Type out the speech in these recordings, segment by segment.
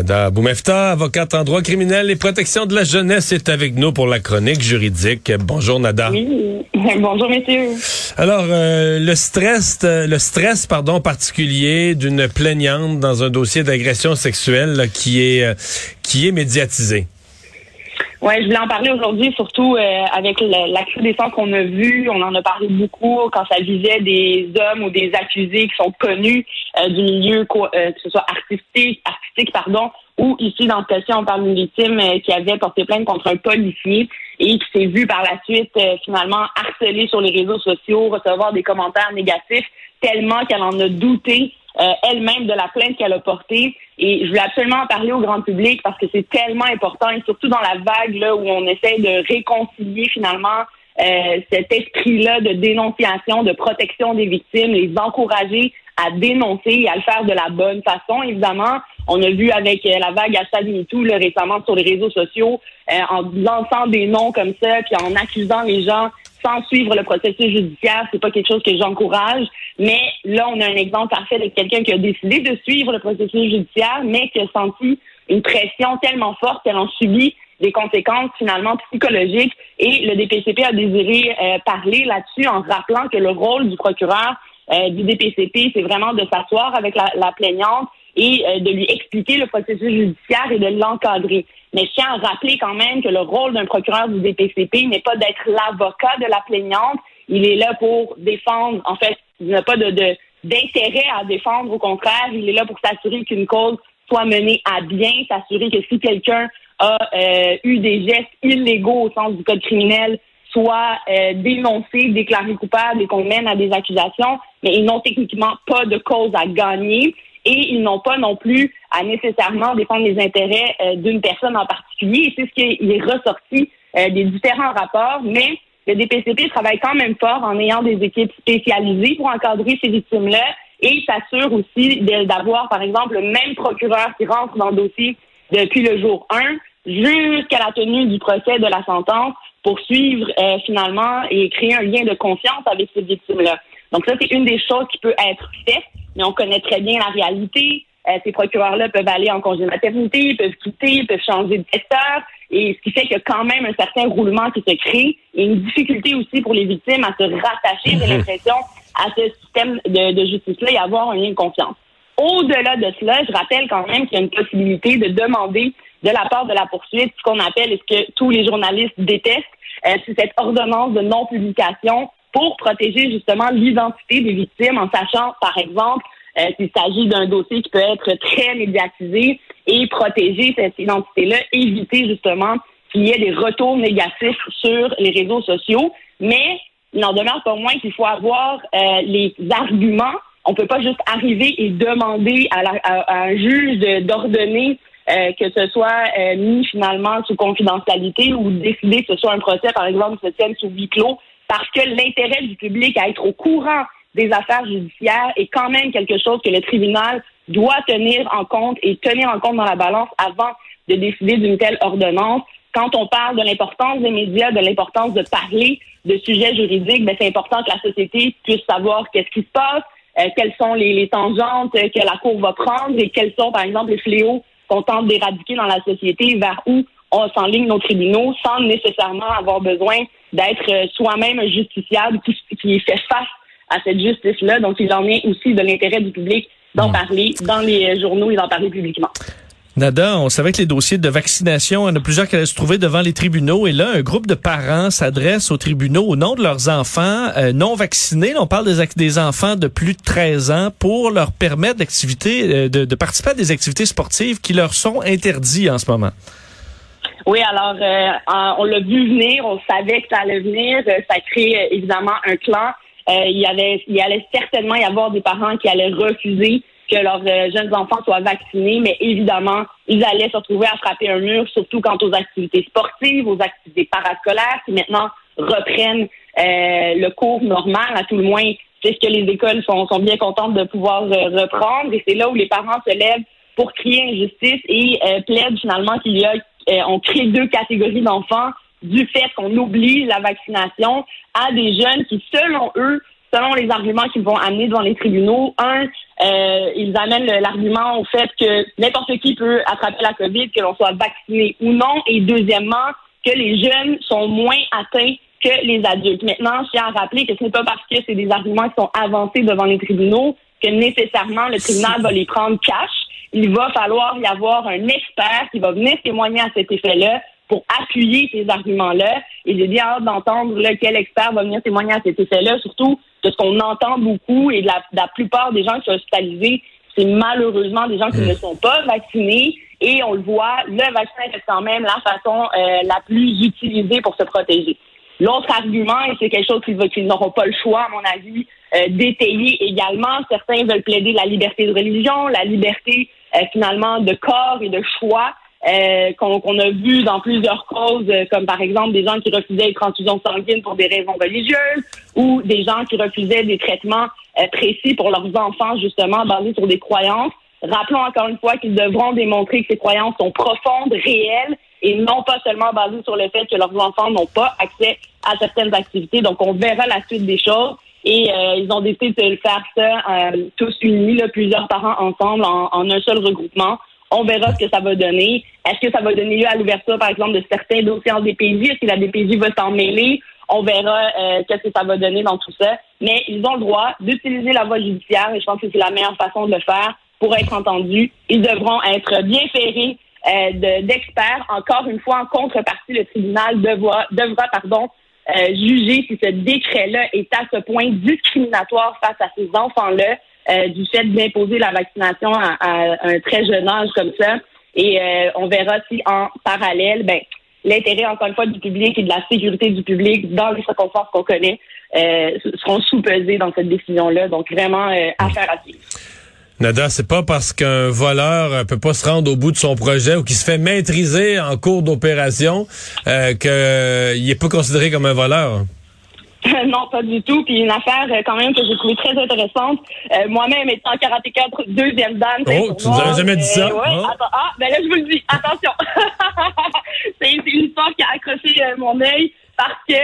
Nada Boumefta, avocate en droit criminel et protection de la jeunesse, est avec nous pour la chronique juridique. Bonjour Nada. Oui, bonjour messieurs. Alors, euh, le stress, euh, le stress, pardon, particulier d'une plaignante dans un dossier d'agression sexuelle là, qui est euh, qui est médiatisé. Ouais, je voulais en parler aujourd'hui, surtout euh, avec l'accès qu'on a vu. On en a parlé beaucoup quand ça visait des hommes ou des accusés qui sont connus euh, du milieu, euh, que ce soit artistique, artistique, pardon, ou ici dans ce cas-ci, on parle d'une victime euh, qui avait porté plainte contre un policier et qui s'est vu par la suite finalement harcelée sur les réseaux sociaux, recevoir des commentaires négatifs tellement qu'elle en a douté elle-même de la plainte qu'elle a portée. Et je voulais absolument en parler au grand public parce que c'est tellement important, et surtout dans la vague là, où on essaie de réconcilier finalement euh, cet esprit-là de dénonciation, de protection des victimes, les encourager à dénoncer et à le faire de la bonne façon. Évidemment, on a vu avec euh, la vague hashtag MeToo là, récemment sur les réseaux sociaux, euh, en lançant des noms comme ça, puis en accusant les gens sans suivre le processus judiciaire, c'est pas quelque chose que j'encourage. Mais là, on a un exemple parfait de quelqu'un qui a décidé de suivre le processus judiciaire, mais qui a senti une pression tellement forte qu'elle en subit des conséquences finalement psychologiques. Et le DPCP a désiré euh, parler là-dessus en rappelant que le rôle du procureur euh, du DPCP, c'est vraiment de s'asseoir avec la, la plaignante et euh, de lui expliquer le processus judiciaire et de l'encadrer. Mais je tiens à rappeler quand même que le rôle d'un procureur du DPCP n'est pas d'être l'avocat de la plaignante. Il est là pour défendre, en fait, il n'a pas de, d'intérêt à défendre. Au contraire, il est là pour s'assurer qu'une cause soit menée à bien, s'assurer que si quelqu'un a euh, eu des gestes illégaux au sens du code criminel, soit euh, dénoncé, déclaré coupable et qu'on mène à des accusations, mais ils n'ont techniquement pas de cause à gagner et ils n'ont pas non plus à nécessairement défendre les intérêts euh, d'une personne en particulier. C'est ce qui est, ressorti euh, des différents rapports, mais le DPCP travaille quand même fort en ayant des équipes spécialisées pour encadrer ces victimes-là et s'assure aussi d'avoir, par exemple, le même procureur qui rentre dans le dossier depuis le jour 1 jusqu'à la tenue du procès de la sentence pour suivre euh, finalement et créer un lien de confiance avec ces victimes-là. Donc ça, c'est une des choses qui peut être faite mais on connaît très bien la réalité. Euh, ces procureurs-là peuvent aller en congé de maternité, peuvent quitter, peuvent changer de secteur, et ce qui fait qu'il y a quand même un certain roulement qui se crée et une difficulté aussi pour les victimes à se rattacher, j'ai mhm. l'impression, à ce système de, justice-là et avoir un lien de confiance. Au-delà de cela, je rappelle quand même qu'il y a une possibilité de demander de la part de la poursuite ce qu'on appelle, et ce que tous les journalistes détestent, euh, c'est cette ordonnance de non-publication pour protéger justement l'identité des victimes en sachant, par exemple, euh, s'agit d'un dossier qui peut être très médiatisé et protéger cette identité-là, éviter justement qu'il y ait des retours négatifs sur les réseaux sociaux. Mais il n'en demeure pas moins qu'il faut avoir euh, les arguments. On peut pas juste arriver et demander à, un juge d'ordonner euh, que ce soit mis finalement sous confidentialité ou décider que ce soit un procès, par exemple, qui se tienne sous huis clos parce que l'intérêt du public à être au courant des affaires judiciaires est quand même quelque chose que le tribunal doit tenir en compte et tenir en compte dans la balance avant de décider d'une telle ordonnance. Quand on parle de l'importance des médias, de l'importance de parler de sujets juridiques, ben c'est important que la société puisse savoir qu'est-ce qui se passe, euh, quelles sont les, les, tangentes que la Cour va prendre et quels sont, par exemple, les fléaux qu'on tente d'éradiquer dans la société, vers où on s'enligne nos tribunaux sans nécessairement avoir besoin d'être euh, soi-même un justiciable qui, qui fait face à cette justice-là. Donc, il en est aussi de l'intérêt du public d'en hmm. parler dans les journaux et d'en parler publiquement. Nada, on savait que les dossiers de vaccination, il y en a plusieurs qui allaient se trouver devant les tribunaux. Et là, un groupe de parents s'adresse aux tribunaux au nom de leurs enfants euh, non vaccinés. on parle des, des, enfants de plus de 13 ans pour leur permettre d'activité, euh, de, de participer à des activités sportives qui leur sont interdites en ce moment. Oui, alors euh, on l'a vu venir, on savait que ça allait venir. Euh, ça crée euh, évidemment un clan. il y avait, il allait certainement y avoir des parents qui allaient refuser que leurs jeunes enfants soient vaccinés, mais évidemment, ils allaient se retrouver à frapper un mur, surtout quant aux activités sportives, aux activités parascolaires qui maintenant reprennent le cours normal, à tout le moins c'est ce que les écoles sont, sont bien contentes de pouvoir euh, reprendre. Et c'est là où les parents se lèvent pour crier injustice et euh, plaident finalement qu'il y a, euh, on crée deux catégories d'enfants du fait qu'on oblige la vaccination à des jeunes qui, selon eux, selon les arguments qu'ils vont amener devant les tribunaux, un, euh, ils amènent l'argument au fait que n'importe qui peut attraper la COVID, que l'on soit vacciné ou non, et deuxièmement, que les jeunes sont moins atteints que les adultes. Maintenant, je tiens à rappeler que ce n'est pas parce que c'est des arguments qui sont avancés devant les tribunaux que nécessairement le tribunal va les prendre cash. Il va falloir y avoir un expert qui va venir témoigner à cet effet-là pour appuyer ces arguments-là. Et j'ai bien hâte d'entendre quel expert va venir témoigner à cet effet-là, surtout de ce qu'on entend beaucoup et de la, de la, plupart des gens qui sont hospitalisés, c'est malheureusement des gens qui ne sont pas vaccinés. Et on le voit, le vaccin est quand même la façon euh, la plus utilisée pour se protéger. L'autre argument, et c'est quelque chose qu'ils n'auront pas le choix, à mon avis, euh, d'étayer également, certains veulent plaider la liberté de religion, la liberté finalement de corps et de choix. Euh, qu'on a vu dans plusieurs causes, euh, comme par exemple des gens qui refusaient les transfusions sanguines pour des raisons religieuses, ou des gens qui refusaient des traitements euh, précis pour leurs enfants, justement, basés sur des croyances. Rappelons encore une fois qu'ils devront démontrer que ces croyances sont profondes, réelles, et non pas seulement basées sur le fait que leurs enfants n'ont pas accès à certaines activités. Donc, on verra la suite des choses. Et ils ont décidé de faire ça tous unis, là, plusieurs parents ensemble, en, en un seul regroupement on verra ce que ça va donner. Est-ce que ça va donner lieu à l'ouverture, par exemple, de certains dossiers en DPJ? Est-ce que la DPJ va s'en mêler? On verra euh, qu'est-ce que ça va donner dans tout ça. Mais ils ont le droit d'utiliser la voie judiciaire et je pense que c'est la meilleure façon de le faire pour être entendus. Ils devront être bien ferrés euh, d'experts. Encore une fois, en contrepartie, le tribunal devra, devra pardon, euh, juger si ce décret-là est à ce point discriminatoire face à ces enfants-là. Euh, du fait d'imposer la vaccination à, un très jeune âge comme ça. Et euh, on verra si en parallèle, ben, l'intérêt, encore une fois, du public et de la sécurité du public dans les circonstances qu'on connaît euh, seront sous-pesés dans cette décision-là. Donc, vraiment, affaire à suivre. Nada, c'est pas parce qu'un voleur peut pas se rendre au bout de son projet ou qu'il se fait maîtriser en cours d'opération euh, qu'il n'est pas considéré comme un voleur. non, pas du tout. Puis une affaire euh, quand même que j'ai trouvé très intéressante. Euh, moi-même étant karaté 4 deuxième dan. Oh, tu nous avais jamais dit ça. Ouais, oh. ah, ben là je vous le dis. Attention. c'est une histoire qui a accroché euh, mon œil parce que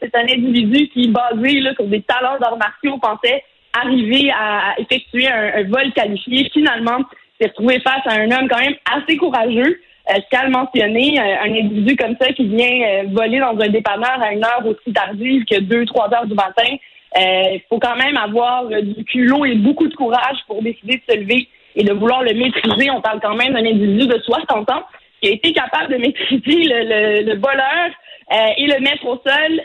c'est un individu qui, basé là, sur des talents d'arts martiaux, pensait arriver à, effectuer un, vol qualifié. Finalement, s'est retrouvé face à un homme quand même assez courageux euh, je tiens mentionner, euh, un individu comme ça qui vient euh, voler dans un dépanneur à une heure aussi tardive que 2-3 heures du matin, il faut quand même avoir du culot et beaucoup de courage pour décider de se lever et de vouloir le maîtriser. On parle quand même d'un individu de 60 ans qui a été capable de maîtriser le, le, voleur et le mettre au sol.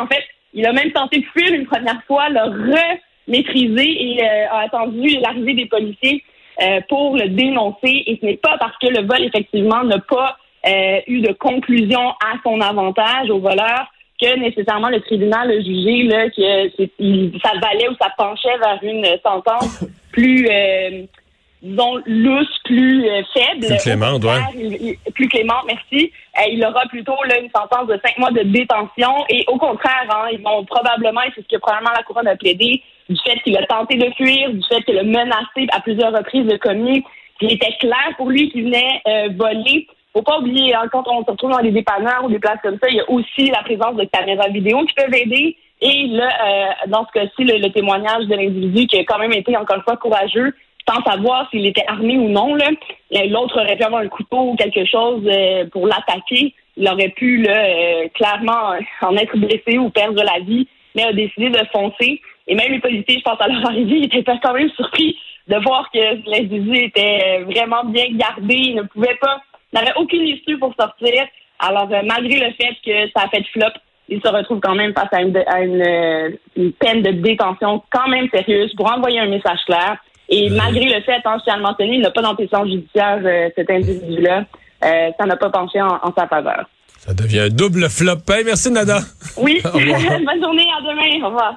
En fait, il a même tenté de fuir une première fois, le re-maîtriser et a attendu l'arrivée des policiers euh, pour le dénoncer. Et ce n'est pas parce que le vol effectivement n'a pas euh, eu de conclusion à son avantage au voleur que nécessairement le tribunal a jugé là, que ça valait ou ça penchait vers une sentence plus euh, disons lousse, plus faible. Plus clémente, ouais. plus clémente, merci. il aura plutôt là, une sentence de cinq mois de détention et au contraire, hein, ils vont probablement, et c'est ce que probablement la couronne a plaidé, du fait qu'il a tenté de fuir, du fait qu'il a menacé à plusieurs reprises de commis, qu'il était clair pour lui qu'il venait euh, voler. Faut pas oublier, hein, quand on se retrouve dans des dépanneurs ou des places comme ça, il y a aussi la présence de caméras vidéo qui peuvent aider. Et là, euh, dans ce cas-ci, le, témoignage de l'individu qui a quand même été encore une fois courageux, sans savoir s'il était armé ou non. Là, l'autre aurait pu avoir un couteau ou quelque chose euh, pour l'attaquer. Il aurait pu là, euh, clairement en être blessé ou perdre la vie, mais a décidé de foncer. Et même les policiers, je pense à leur arrivée, ils étaient quand même surpris de voir que l'individu était vraiment bien gardé. Il ne pouvait pas, n'avait aucune issue pour sortir. Alors, euh, malgré le fait que ça a fait flop, il se retrouve quand même face à une, euh, une, peine de détention quand même sérieuse pour envoyer un message clair. Et malgré le fait, hein, je tiens à le mentionner, il n'a pas d'antécédent judiciaire, euh, cet individu-là. ça n'a pas penché en, en, sa faveur. Ça devient un double flop. Hey, merci, Nada. Oui. Bonne journée. À demain. Au revoir.